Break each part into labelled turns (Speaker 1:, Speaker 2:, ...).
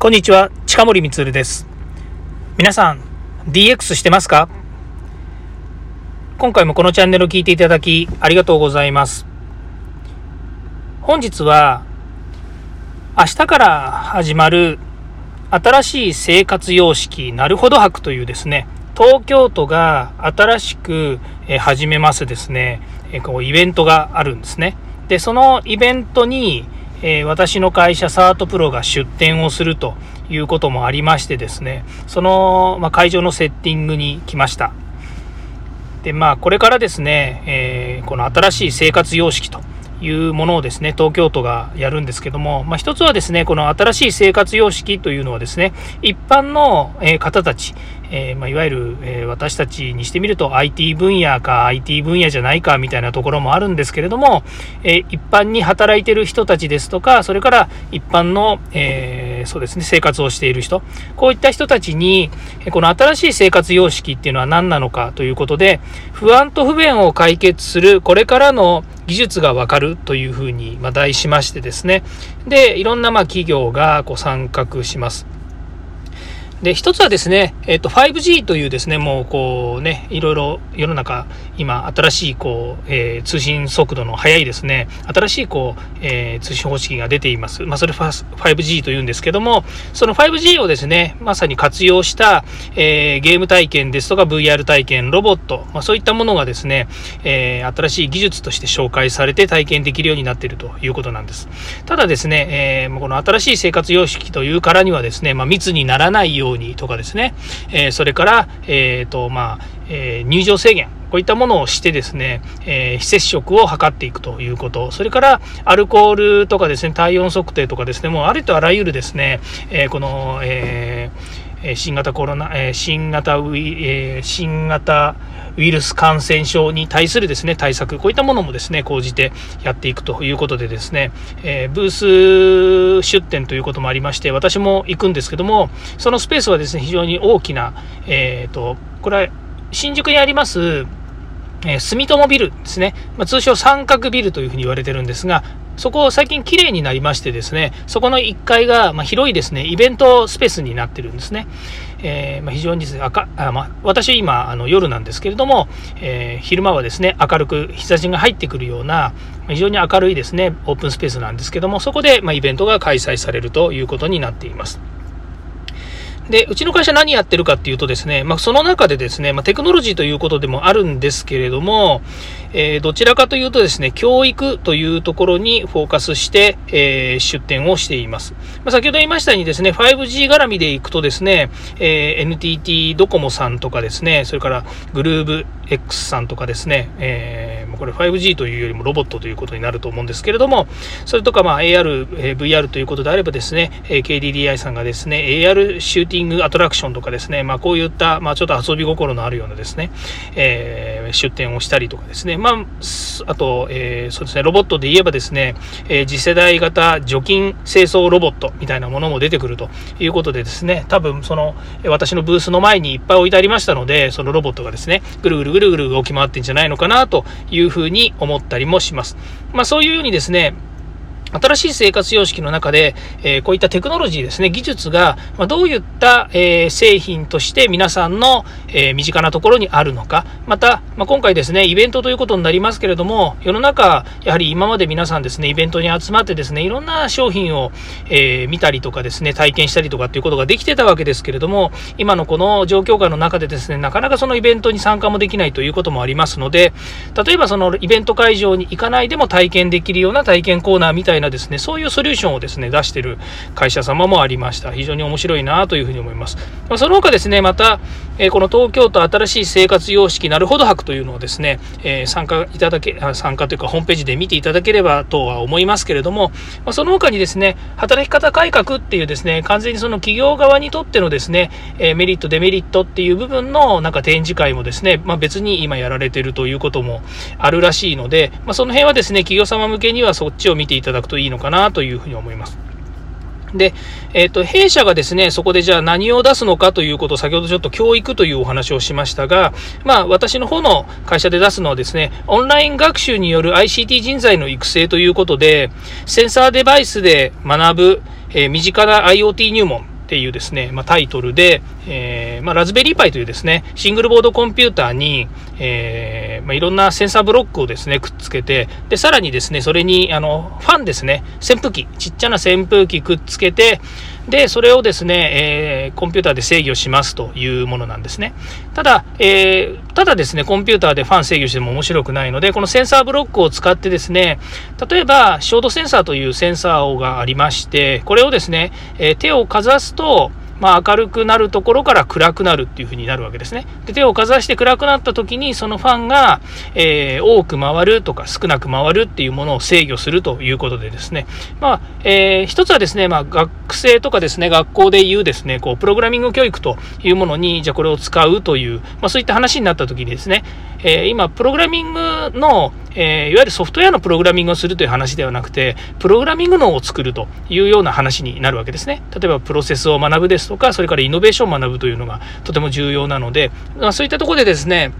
Speaker 1: こんにちは、近森光です。皆さん、DX してますか？今回もこのチャンネルを聞いていただき、ありがとうございます。本日は、明日から始まる新しい生活様式、なるほど博というですね、東京都が新しく始めますですね、こうイベントがあるんですね。で、そのイベントに、えー、私の会社サートプロが出展をするということもありましてですね、その、まあ、会場のセッティングに来ました。で、まあ、これからですね、えー、この新しい生活様式というものをですね、東京都がやるんですけども、まあ、一つはですね、この新しい生活様式というのはですね、一般の方たち、えー、まあ、いわゆる、えー、私たちにしてみると IT 分野か IT 分野じゃないかみたいなところもあるんですけれども、えー、一般に働いてる人たちですとか、それから一般の、えそうですね、生活をしている人、こういった人たちに、この新しい生活様式っていうのは何なのかということで、不安と不便を解決するこれからの技術がわかるというふうに、ま題しましてですね、で、いろんなま企業がこう参画します。で、一つはですね、えっ、と、5G というですね、もうこうね、いろいろ世の中、今、新しいこう、えー、通信速度の速いですね、新しいこう、えー、通信方式が出ています。まあ、それ 5G というんですけども、その 5G をですね、まさに活用した、えー、ゲーム体験ですとか VR 体験、ロボット、まあ、そういったものがですね、え新しい技術として紹介されて体験できるようになっているということなんです。ただですね、えこの新しい生活様式というからにはですね、まあ、密にならないようにとかですね、えそれから、えーとまあえ入場制限こういったものをしてですね、えー、非接触を図っていくということ、それからアルコールとかですね、体温測定とかですね、もうありとあらゆるですね、えー、この、えー、新型コロナ、え新型ウイ、え新型ウイルス感染症に対するですね、対策、こういったものもですね、講じてやっていくということでですね、えー、ブース出店ということもありまして、私も行くんですけども、そのスペースはですね、非常に大きな、えっ、ー、と、これは新宿にあります、え、住友ビルですね、まあ、通称三角ビルというふうに言われてるんですが、そこ最近綺麗になりましてですね、そこの1階が、ま広いですね、イベントスペースになってるんですね。えー、ま非常にですね、赤あま、私今あの夜なんですけれども、えー、昼間はですね、明るく日差しが入ってくるような、非常に明るいですね、オープンスペースなんですけども、そこで、まイベントが開催されるということになっています。で、うちの会社何やってるかっていうとですね、まあ、その中でですね、まあ、テクノロジーということでもあるんですけれども、えー、どちらかというとですね、教育というところにフォーカスして、えー、出展をしています。まあ、先ほど言いましたようにですね、5G 絡みでいくとですね、えー、NTT ドコモさんとかですね、それからグルーブ X さんとかですね、えー、これ 5G というよりもロボットということになると思うんですけれども、それとかまあ AR、え VR ということであればですね、KDDI さんがですね、AR シューティングアトラクションとかですね、まあこういった、まあちょっと遊び心のあるようなですね、えー、出展をしたりとかですね、まあ、あと、えー、そうですね、ロボットで言えばですね、え、次世代型除菌清掃ロボットみたいなものも出てくるということでですね、多分その、私のブースの前にいっぱい置いてありましたので、そのロボットがですね、ぐるぐるぐるぐる動き回ってんじゃないのかなというふうに思ったりもします。まあそういうようにですね、新しい生活様式の中で、え、こういったテクノロジーですね、技術が、ま、どういった、え、製品として皆さんの、え、身近なところにあるのか、また、ま、今回ですね、イベントということになりますけれども、世の中、やはり今まで皆さんですね、イベントに集まってですね、いろんな商品を、え見たりとかですね、体験したりとかっていうことができてたわけですけれども、今のこの状況下の中でですね、なかなかそのイベントに参加もできないということもありますので、例えばそのイベント会場に行かないでも体験できるような体験コーナーみたいななですね、そういうソリューションをですね、出してる会社様もありました。非常に面白いなというふうに思います。まあ、その他ですね、また、えこの東京都新しい生活様式なるほど博というのをですね、え参加いただけ、参加というかホームページで見ていただければとは思いますけれども、まあ、その他にですね、働き方改革っていうですね、完全にその企業側にとってのですね、えメリット、デメリットっていう部分のなんか展示会もですね、まあ、別に今やられてるということもあるらしいので、まあ、その辺はですね、企業様向けにはそっちを見ていただくといいのかなというふうに思います。で、えっ、ー、と、弊社がですね、そこでじゃあ何を出すのかということを先ほどちょっと教育というお話をしましたが、まあ私の方の会社で出すのはですね、オンライン学習による ICT 人材の育成ということで、センサーデバイスで学ぶ、えー、身近な IoT 入門っていうですね、まあ、タイトルで、えー、まあ、ラズベリーパイというですね、シングルボードコンピューターに、えー、まあ、いろんなセンサーブロックをですね、くっつけて、で、さらにですね、それに、あの、ファンですね、扇風機、ちっちゃな扇風機くっつけて、で、それをですね、えー、コンピューターで制御しますというものなんですね。ただ、えー、ただですね、コンピューターでファン制御しても面白くないので、このセンサーブロックを使ってですね、例えば、ショートセンサーというセンサーがありまして、これをですね、えー、手をかざすと、まあ、明るくなるところから暗くなるっていう風になるわけですね。で手をかざして暗くなった時にそのファンが、えー、多く回るとか少なく回るっていうものを制御するということでですね、まあえー、一つはですね、まあ、学生とかですね学校でいうですねこうプログラミング教育というものにじゃあこれを使うという、まあ、そういった話になった時にですね、えー、今プログラミングの、えいわゆるソフトウェアのプログラミングをするという話ではなくてプログラミング脳を作るというような話になるわけですね。例えばプロセスを学ぶですとか、それからイノベーションを学ぶというのがとても重要なので、ま、そういったところでですね、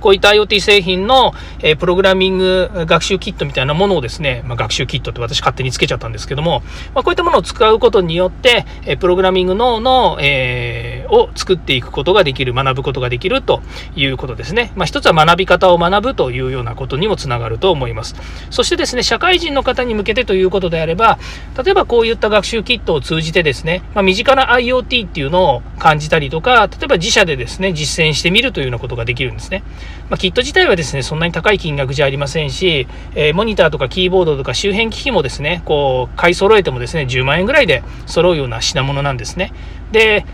Speaker 1: こういった IoT 製品の、え、プログラミング学習キットみたいなものをですね、まあ、学習キットって私勝手につけちゃったんですけども、まあ、こういったものを使うことによって、え、プログラミング脳の、えー、を作っていくことができる、学ぶことができるということですね。まあ、一つは学び方を学ぶというようなことにもつながると思います。そしてですね、社会人の方に向けてということであれば、例えばこういった学習キットを通じてですね、まあ、身近な IoT っていうのを感じたりとか、例えば自社でですね、実践してみるというようなことができるんですね。まあ、キット自体はですね、そんなに高い金額じゃありませんし、えー、モニターとかキーボードとか周辺機器もですね、こう、買い揃えてもですね、10万円ぐらいで揃うような品物なんですね。で、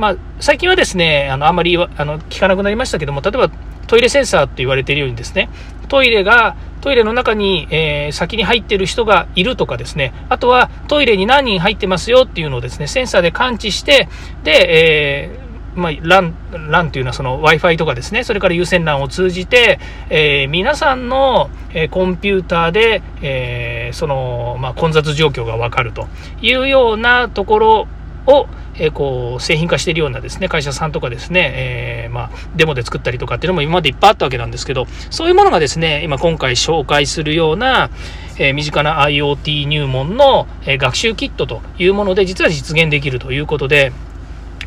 Speaker 1: まあ、最近はですね、あの、あんまり、あの、聞かなくなりましたけども、例えば、トイレセンサーと言われているようにですね、トイレが、トイレの中に、えー、先に入っている人がいるとかですね、あとはトイレに何人入ってますよっていうのをですね、センサーで感知して、で、えーまあ、LAN、LAN というのはその Wi-Fi とかですね、それから有線 LAN を通じて、えー、皆さんの、えー、コンピューターで、えー、その、まあ、混雑状況がわかるというようなところを、えー、こう製品化しているようなですね会社さんとかですね、えー、まあ、デモで作ったりとかっていうのも今までいっぱいあったわけなんですけどそういうものがですね今今回紹介するような、えー、身近な IoT 入門の、え学習キットというもので実は実現できるということで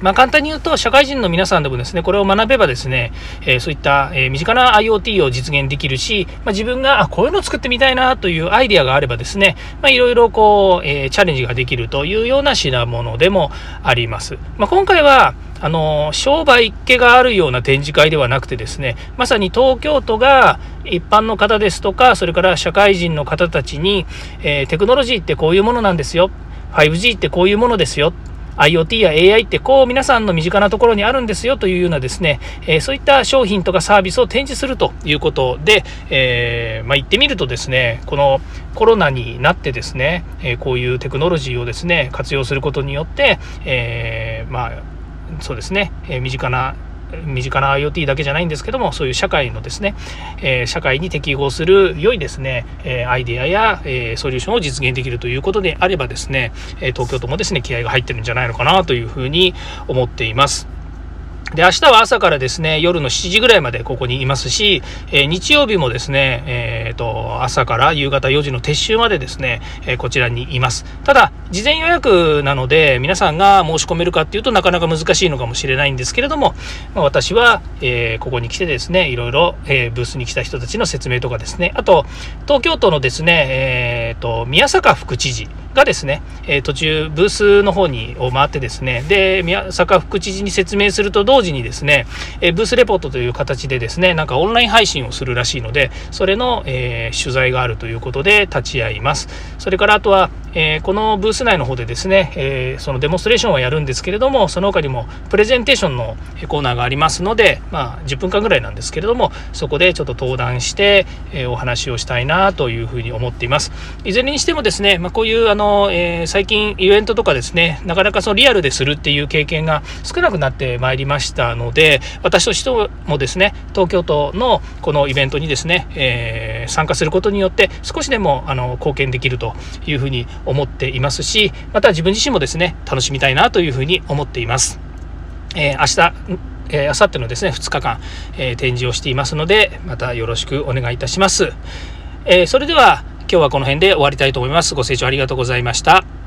Speaker 1: まあ、簡単に言うと、社会人の皆さんでもですね、これを学べばですね、えー、そういった、えー、身近な IoT を実現できるし、まあ、自分が、あ、こういうのを作ってみたいなというアイデアがあればですね、まあ、いろいろこう、えー、チャレンジができるというような品物でもあります。まあ、今回は、あの商売っ気があるような展示会ではなくてですねまさに東京都が一般の方ですとかそれから社会人の方たちに、えー、テクノロジーってこういうものなんですよ 5G ってこういうものですよ IoT や AI ってこう皆さんの身近なところにあるんですよというようなですね、え、そういった商品とかサービスを展示するということで、えー、まあ、言ってみるとですね、このコロナになってですね、え、こういうテクノロジーをですね、活用することによって、えまあ、そうですね、え身近な身近な IoT だけじゃないんですけどもそういう社会のですね、え、社会に適合する良いですね、え、アイデアや、え、ソリューションを実現できるということであればですね、東京都もですね気合が入ってるんじゃないのかなというふうに思っています。で、明日は朝からですね、夜の7時ぐらいまでここにいますし、えー、日曜日もですね、えっ、ー、と、朝から夕方4時の撤収までですね、えー、こちらにいます。ただ、事前予約なので、皆さんが申し込めるかっていうとなかなか難しいのかもしれないんですけれども、まあ、私は、えここに来てですね、いろいろ、えブースに来た人たちの説明とかですね、あと、東京都のですね、えっ、と、宮坂副知事、がですね、え、途中ブースの方にを回ってですねで宮坂副知事に説明すると同時にですね、え、ブースレポートという形でですねなんかオンライン配信をするらしいのでそれの、えー、取材があるということで立ち会います。それからあとは、えこのブース内の方でですね、えーそのデモンストレーションはやるんですけれどもその他にもプレゼンテーションのコーナーがありますのでまあ10分間ぐらいなんですけれどもそこでちょっと登壇して、えお話をしたいなというふうに思っています。いずれにしてもですね、まあ、こういうあのの、えー、最近イベントとかですね、なかなかそのリアルでするっていう経験が少なくなってまいりましたので、私としてもですね、東京都のこのイベントにですね、えー、参加することによって少しでもあの貢献できるというふうに思っていますし、また自分自身もですね、楽しみたいなというふうに思っています。えー、明日えー、明後日のですね、2日間、えー、展示をしていますので、またよろしくお願いいたします。えー、それでは、今日はこの辺で終わりたいと思います。ご清聴ありがとうございました。